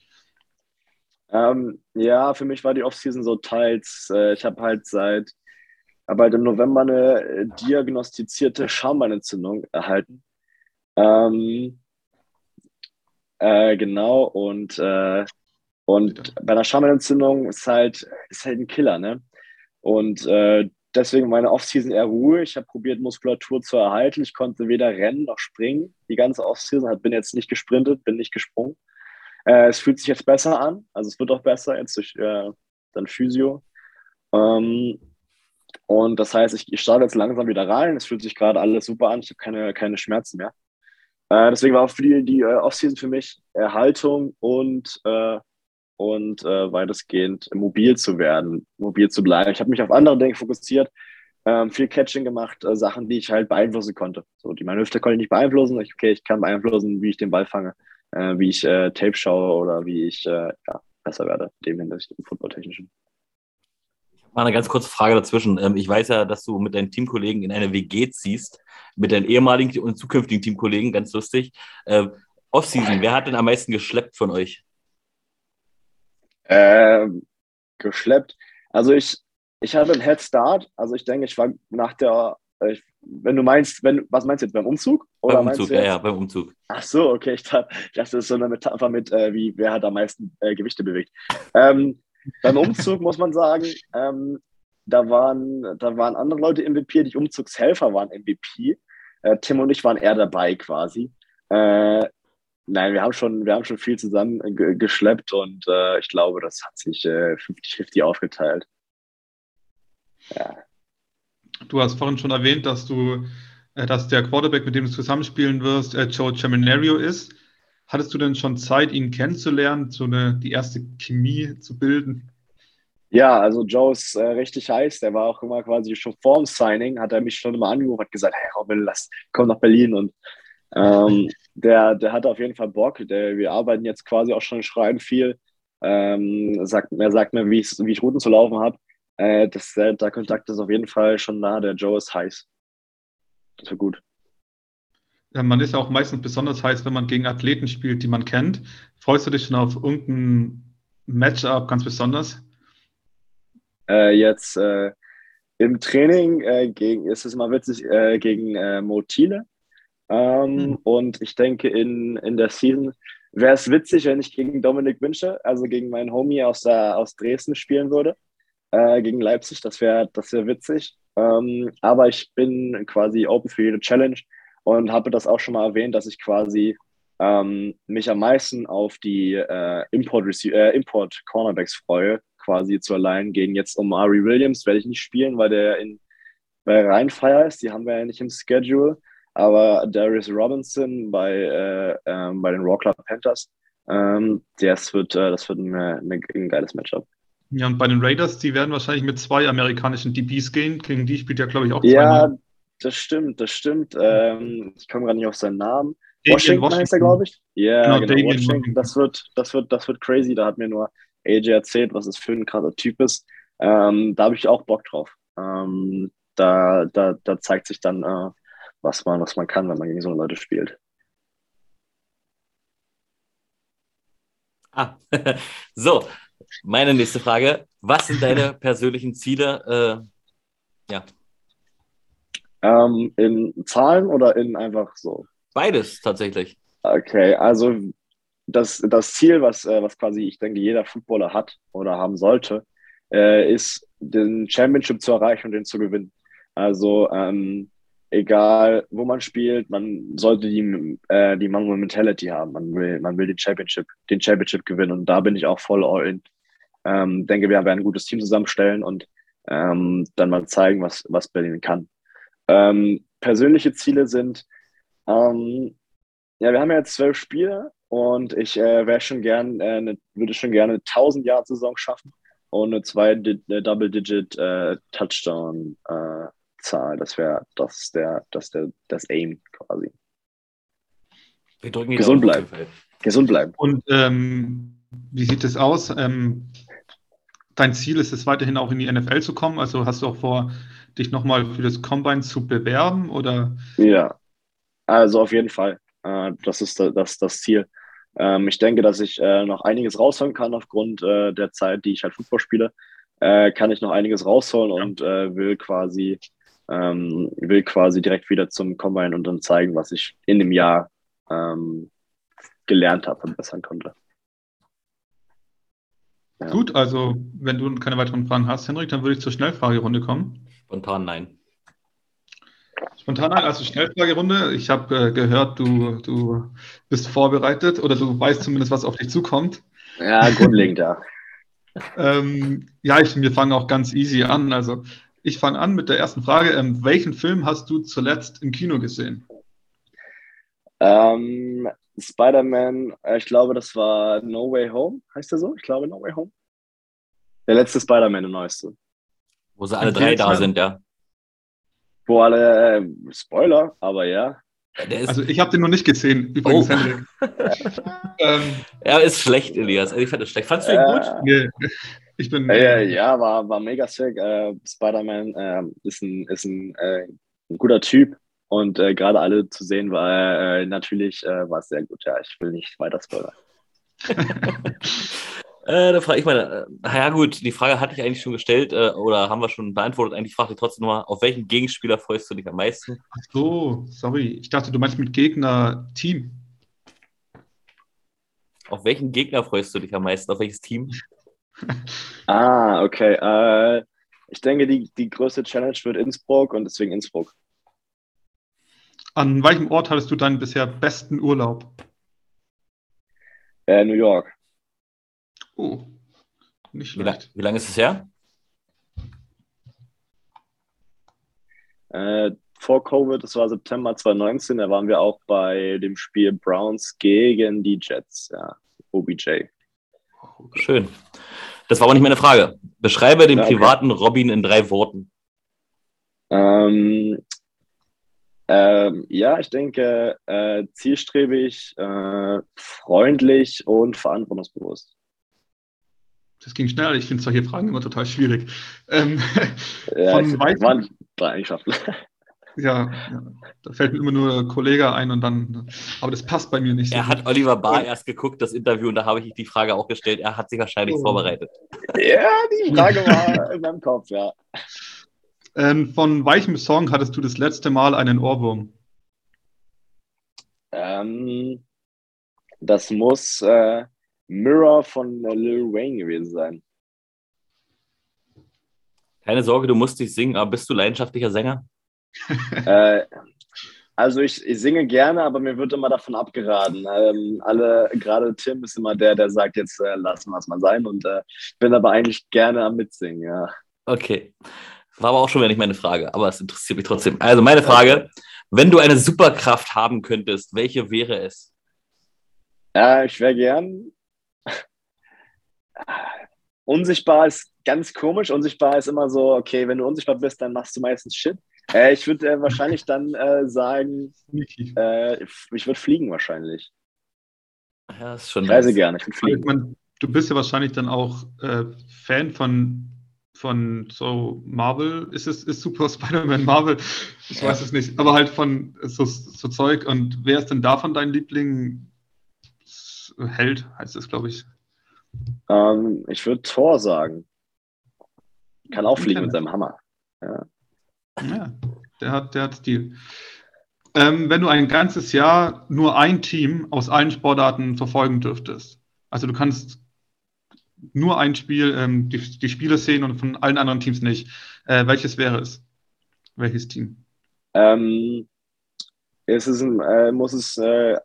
Ähm, ja, für mich war die Offseason so teils. Äh, ich habe halt seit, aber halt im November eine äh, diagnostizierte Schambeinentzündung erhalten. Ähm, äh, genau, und, äh, und bei einer Schammenentzündung ist halt, ist halt ein Killer, ne? Und äh, deswegen meine Offseason eher Ruhe. Ich habe probiert, Muskulatur zu erhalten. Ich konnte weder rennen noch springen. Die ganze Offseason bin jetzt nicht gesprintet, bin nicht gesprungen. Äh, es fühlt sich jetzt besser an. Also es wird auch besser jetzt durch äh, dann Physio. Ähm, und das heißt, ich, ich starte jetzt langsam wieder rein. Es fühlt sich gerade alles super an. Ich habe keine, keine Schmerzen mehr. Äh, deswegen war auch die, die äh, Offseason für mich Erhaltung und, äh, und äh, weitestgehend mobil zu werden, mobil zu bleiben. Ich habe mich auf andere Dinge fokussiert, ähm, viel Catching gemacht, äh, Sachen, die ich halt beeinflussen konnte. So, die meine Hüfte konnte ich nicht beeinflussen. Ich, okay, ich kann beeinflussen, wie ich den Ball fange, äh, wie ich äh, Tape schaue oder wie ich ja, besser werde, dem hinsichtlich im Footballtechnischen. Mal eine ganz kurze Frage dazwischen. Ähm, ich weiß ja, dass du mit deinen Teamkollegen in eine WG ziehst, mit deinen ehemaligen und zukünftigen Teamkollegen, ganz lustig. Äh, Offseason, wer hat denn am meisten geschleppt von euch? Ähm, geschleppt. Also ich, ich hatte einen Head Start. Also ich denke, ich war nach der, äh, wenn du meinst, wenn, was meinst du jetzt beim Umzug? Oder beim Umzug, ja, ja, beim Umzug. Ach so, okay. Ich dachte, ich dachte das ist so eine Metapher mit, äh, wie wer hat am meisten äh, Gewichte bewegt. Ähm, beim Umzug muss man sagen, ähm, da, waren, da waren andere Leute MVP, die Umzugshelfer waren MVP. Äh, Tim und ich waren eher dabei quasi. Äh, nein, wir haben schon, wir haben schon viel zusammen geschleppt und äh, ich glaube, das hat sich 50-50 äh, aufgeteilt. Ja. Du hast vorhin schon erwähnt, dass du, äh, dass der Quarterback, mit dem du zusammenspielen wirst, äh, Joe Ceminario ist. Hattest du denn schon Zeit, ihn kennenzulernen, so eine, die erste Chemie zu bilden? Ja, also Joe ist äh, richtig heiß. Der war auch immer quasi schon vorm Signing, hat er mich schon immer angerufen, hat gesagt, hey Robin, lass, komm nach Berlin. Und ähm, der, der hat auf jeden Fall Bock. Der, wir arbeiten jetzt quasi auch schon schreiben viel. Ähm, sagt, er sagt mir, wie ich, wie ich Routen zu laufen habe. Äh, das, der Kontakt ist auf jeden Fall schon da. Der Joe ist heiß. Das wird gut. Man ist ja auch meistens besonders heiß, wenn man gegen Athleten spielt, die man kennt. Freust du dich schon auf irgendein Matchup ganz besonders? Äh, jetzt äh, im Training äh, gegen, ist es mal witzig, äh, gegen äh, Mo Thiele. Ähm, mhm. Und ich denke, in, in der Season wäre es witzig, wenn ich gegen Dominik Wünsche, also gegen meinen Homie aus, der, aus Dresden spielen würde, äh, gegen Leipzig. Das wäre das wär witzig. Ähm, aber ich bin quasi open für jede Challenge und habe das auch schon mal erwähnt, dass ich quasi ähm, mich am meisten auf die äh, Import, äh, Import Cornerbacks freue, quasi zu allein gegen jetzt um Ari Williams werde ich nicht spielen, weil der in bei Rheinfire ist, die haben wir ja nicht im Schedule. Aber Darius Robinson bei, äh, ähm, bei den Raw Club Panthers, ähm, das wird, äh, das wird ein, ein, ein geiles Matchup. Ja, und bei den Raiders, die werden wahrscheinlich mit zwei amerikanischen DBs gehen. Gegen die spielt ja, glaube ich, auch zweimal. Ja, das stimmt, das stimmt. Ähm, ich komme gerade nicht auf seinen Namen. Washington, Washington, heißt er, glaube ich. Ja, genau, genau Washington. Das wird, das, wird, das wird crazy. Da hat mir nur AJ erzählt, was es für ein krasser Typ ist. Ähm, da habe ich auch Bock drauf. Ähm, da, da, da zeigt sich dann, äh, was, man, was man kann, wenn man gegen so Leute spielt. Ah, so, meine nächste Frage. Was sind deine persönlichen Ziele? Äh, ja. Ähm, in Zahlen oder in einfach so? Beides tatsächlich. Okay, also das, das Ziel, was, äh, was quasi, ich denke, jeder Footballer hat oder haben sollte, äh, ist, den Championship zu erreichen und den zu gewinnen. Also ähm, egal, wo man spielt, man sollte die, äh, die Mango Mentality haben. Man will, man will den Championship, den Championship gewinnen und da bin ich auch voll all in. Ähm, denke, wir werden ein gutes Team zusammenstellen und ähm, dann mal zeigen, was, was Berlin kann. Ähm, persönliche Ziele sind, ähm, ja, wir haben ja jetzt zwölf Spiele und ich äh, wäre schon gern, äh, ne, würde schon gerne eine 1000 Yard Saison schaffen und eine zwei Double Digit äh, Touchdown äh, Zahl. Das wäre das der das der das Aim quasi. Wir drücken Gesund bleiben. Gesund bleiben. Und ähm, wie sieht es aus? Ähm, dein Ziel ist es weiterhin auch in die NFL zu kommen. Also hast du auch vor, dich nochmal für das Combine zu bewerben oder? Ja, also auf jeden Fall. Äh, das ist das, das Ziel. Ähm, ich denke, dass ich äh, noch einiges rausholen kann aufgrund äh, der Zeit, die ich halt Football spiele. Kann ich noch einiges rausholen ja. und will quasi ähm, will quasi direkt wieder zum Combine und dann zeigen, was ich in dem Jahr ähm, gelernt habe und bessern konnte. Ja. Gut, also wenn du keine weiteren Fragen hast, Henrik, dann würde ich zur Schnellfragerunde kommen. Spontan nein. Spontan nein, also Schnellfragerunde. Ich habe äh, gehört, du, du bist vorbereitet oder du weißt zumindest, was auf dich zukommt. Ja, grundlegend, ja. ähm, ja, ich, wir fangen auch ganz easy an. Also ich fange an mit der ersten Frage. Ähm, welchen Film hast du zuletzt im Kino gesehen? Ähm, Spider-Man, äh, ich glaube, das war No Way Home, heißt der so? Ich glaube, No Way Home. Der letzte Spider-Man, der neueste. Wo sie alle drei da sind, ja. Wo alle, äh, Spoiler, aber ja. also ich habe den noch nicht gesehen, übrigens, oh. Ähm, er ist schlecht, Elias. Ich fand es schlecht. Fandest du ihn gut? Nee. Ich bin. Äh, ja, war, war mega sick. Äh, Spider-Man äh, ist ein, ist ein, äh, ein guter Typ und äh, gerade alle zu sehen war äh, natürlich war sehr gut. Ja, ich will nicht weiter spoilern. äh, da frage ich mal, ja gut, die Frage hatte ich eigentlich schon gestellt oder haben wir schon beantwortet. Eigentlich frage ich trotzdem nochmal, auf welchen Gegenspieler freust du dich am meisten? Ach so, sorry. Ich dachte, du meinst mit Gegner-Team. Auf welchen Gegner freust du dich am meisten? Auf welches Team? ah, okay. Äh, ich denke, die, die größte Challenge wird Innsbruck und deswegen Innsbruck. An welchem Ort hattest du deinen bisher besten Urlaub? Äh, New York. Oh, nicht schlecht. Wie, wie lange ist es her? Äh, vor Covid, das war September 2019, da waren wir auch bei dem Spiel Browns gegen die Jets, ja, OBJ. Schön. Das war aber nicht meine Frage. Beschreibe den ja, okay. privaten Robin in drei Worten. Ähm, ähm, ja, ich denke, äh, zielstrebig, äh, freundlich und verantwortungsbewusst. Das ging schnell. Ich finde solche Fragen immer total schwierig. Ähm, Ja, von waren drei Eigenschaften. ja, ja, da fällt mir immer nur Kollege ein und dann, aber das passt bei mir nicht. so Er gut. hat Oliver Barr erst geguckt, das Interview, und da habe ich die Frage auch gestellt. Er hat sich wahrscheinlich Oh. vorbereitet. ja, die Frage war in meinem Kopf, ja. Ähm, von welchem Song hattest du das letzte Mal einen Ohrwurm? Ähm, das muss äh, Mirror von äh, Lil Wayne gewesen sein. Keine Sorge, du musst nicht singen, aber bist du leidenschaftlicher Sänger? äh, also ich, ich singe gerne, aber mir wird immer davon abgeraten. Ähm, alle, gerade Tim ist immer der, der sagt, jetzt äh, lassen wir es mal sein. Und äh, ich bin aber eigentlich gerne am Mitsingen, ja. Okay. War aber auch schon wieder nicht meine Frage, aber es interessiert mich trotzdem. Also meine Frage, wenn du eine Superkraft haben könntest, welche wäre es? Ja, ich wäre gern. Unsichtbar ist ganz komisch. Unsichtbar ist immer so, okay, wenn du unsichtbar bist, dann machst du meistens Shit. Äh, ich würde äh, wahrscheinlich dann äh, sagen, äh, ich würde fliegen wahrscheinlich. Ja, ist schon Ich reise nice. gerne, ich würde fliegen. mein, du bist ja wahrscheinlich dann auch äh, Fan von, von so Marvel. Ist es ist Super Spider-Man Marvel? Ich Ja. weiß es nicht. Aber halt von so, so Zeug. Und wer ist denn davon dein Liebling? Held heißt es, glaube ich. Ähm, ich würde Thor sagen. Kann auch fliegen mit seinem Hammer. Ja, der hat, der hat Stil. Ähm, wenn du ein ganzes Jahr nur ein Team aus allen Sportarten verfolgen dürftest, also du kannst nur ein Spiel, ähm, die, die Spiele sehen und von allen anderen Teams nicht, äh, welches wäre es? Welches Team? Ähm, ist es äh, muss es, äh,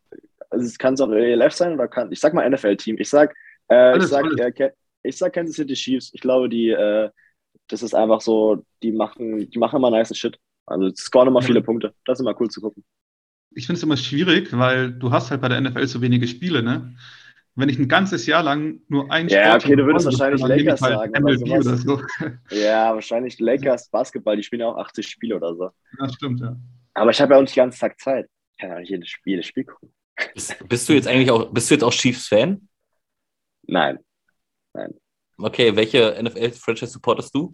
also es kann es auch ELF sein oder kann, ich sag mal NFL-Team. Ich sag, äh, Alles, ich sag, alles. äh, ich sag Kansas City Chiefs. Ich glaube, die, äh, das ist einfach so, die machen, die machen immer nice Shit. Also scoren immer Ja. viele Punkte. Das ist immer cool zu gucken. Ich finde es immer schwierig, weil du hast halt bei der NFL so wenige Spiele, ne? Wenn ich ein ganzes Jahr lang nur ein Ja, Sport okay, du würdest wahrscheinlich Lakers halt sagen oder oder so. Ja, wahrscheinlich Lakers Basketball, die spielen ja auch 80 Spiele oder so. Ja, stimmt, ja. Aber ich habe ja auch nicht den ganzen Tag Zeit. Ich kann ja nicht jedes Spiel, jedes Spiel gucken. Bist, bist du jetzt eigentlich auch, bist du jetzt auch Chiefs-Fan? Nein. Okay, welche NFL-Franchise supportest du?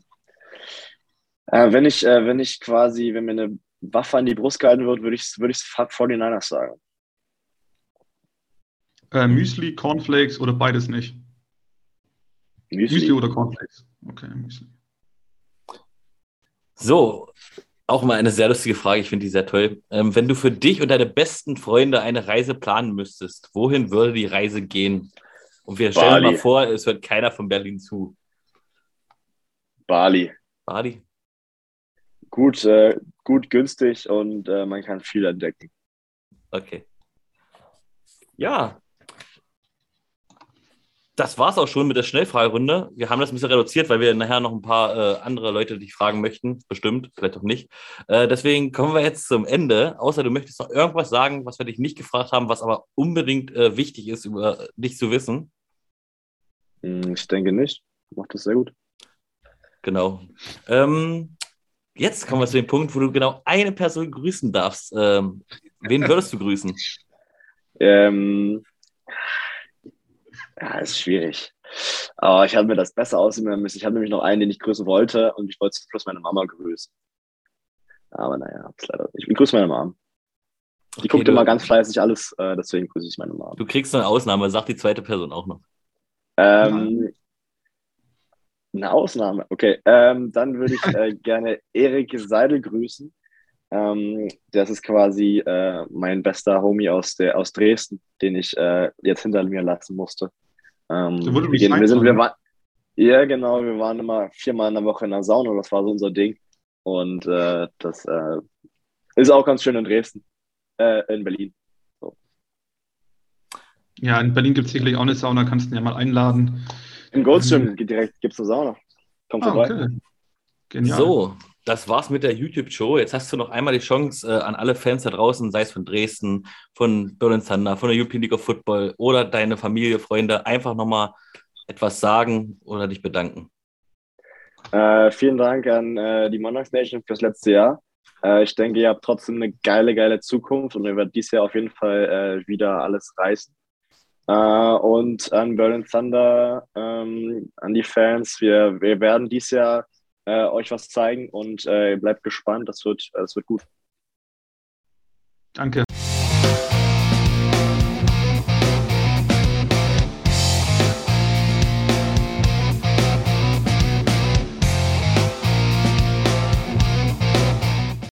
Äh, wenn ich, äh, wenn ich quasi, wenn mir eine Waffe an die Brust gehalten wird, würde ich würde ich 49ers sagen. Äh, Müsli, Cornflakes oder beides nicht? Müsli. Müsli oder Cornflakes? Okay, Müsli. So, auch mal eine sehr lustige Frage, ich finde die sehr toll. Ähm, wenn du für dich und deine besten Freunde eine Reise planen müsstest, wohin würde die Reise gehen? Und wir stellen Bali. mal vor, es hört keiner von Berlin zu. Bali. Bali? Gut, äh, gut günstig und äh, man kann viel entdecken. Okay. Ja. Das war's auch schon mit der Schnellfragerunde. Wir haben das ein bisschen reduziert, weil wir nachher noch ein paar äh, andere Leute dich fragen möchten. Bestimmt, vielleicht auch nicht. Äh, deswegen kommen wir jetzt zum Ende. Außer du möchtest noch irgendwas sagen, was wir dich nicht gefragt haben, was aber unbedingt äh, wichtig ist, über dich zu wissen. Hm, ich denke nicht. Macht das sehr gut. Genau. Ähm, jetzt kommen wir zu dem Punkt, wo du genau eine Person grüßen darfst. Ähm, wen würdest du grüßen? Ähm, ja, ist schwierig. Aber ich habe mir das besser aussuchen müssen. Ich habe nämlich noch einen, den ich grüßen wollte und ich wollte plus meine Mama grüßen. Aber naja, hab's leider nicht. Ich grüße meine Mom. Die Okay, guckt du- immer ganz fleißig alles, äh, deswegen grüße ich meine Mom. Du kriegst eine Ausnahme, sag die zweite Person auch noch. Ähm, eine Ausnahme. Okay, ähm, dann würde ich äh, gerne Erik Seidel grüßen. Ähm, das ist quasi äh, mein bester Homie aus, der, aus Dresden, den ich äh, jetzt hinter mir lassen musste. Ähm, wurde wir, gehen, wir, sind, wir waren, ja, genau, wir waren immer viermal in der Woche in der Sauna, das war so unser Ding. Und äh, das äh, ist auch ganz schön in Dresden, äh, in Berlin. Ja, in Berlin gibt es sicherlich auch eine Sauna, kannst du ihn ja mal einladen. Im Goldstream direkt gibt es eine Sauna. Komm Ah, vorbei. okay. Genial. So, das war's mit der YouTube-Show. Jetzt hast du noch einmal die Chance äh, an alle Fans da draußen, sei es von Dresden, von Berlin Thunder, von der European League of Football oder deine Familie, Freunde, einfach nochmal etwas sagen oder dich bedanken. Äh, vielen Dank an äh, die Monarchs Nation fürs letzte Jahr. Äh, ich denke, ihr habt trotzdem eine geile, geile Zukunft und ihr werdet dieses Jahr auf jeden Fall äh, wieder alles reißen. Äh, und an Berlin Thunder, ähm, an die Fans, wir, wir werden dieses Jahr äh, euch was zeigen und äh, bleibt gespannt, das wird, das wird gut. Danke.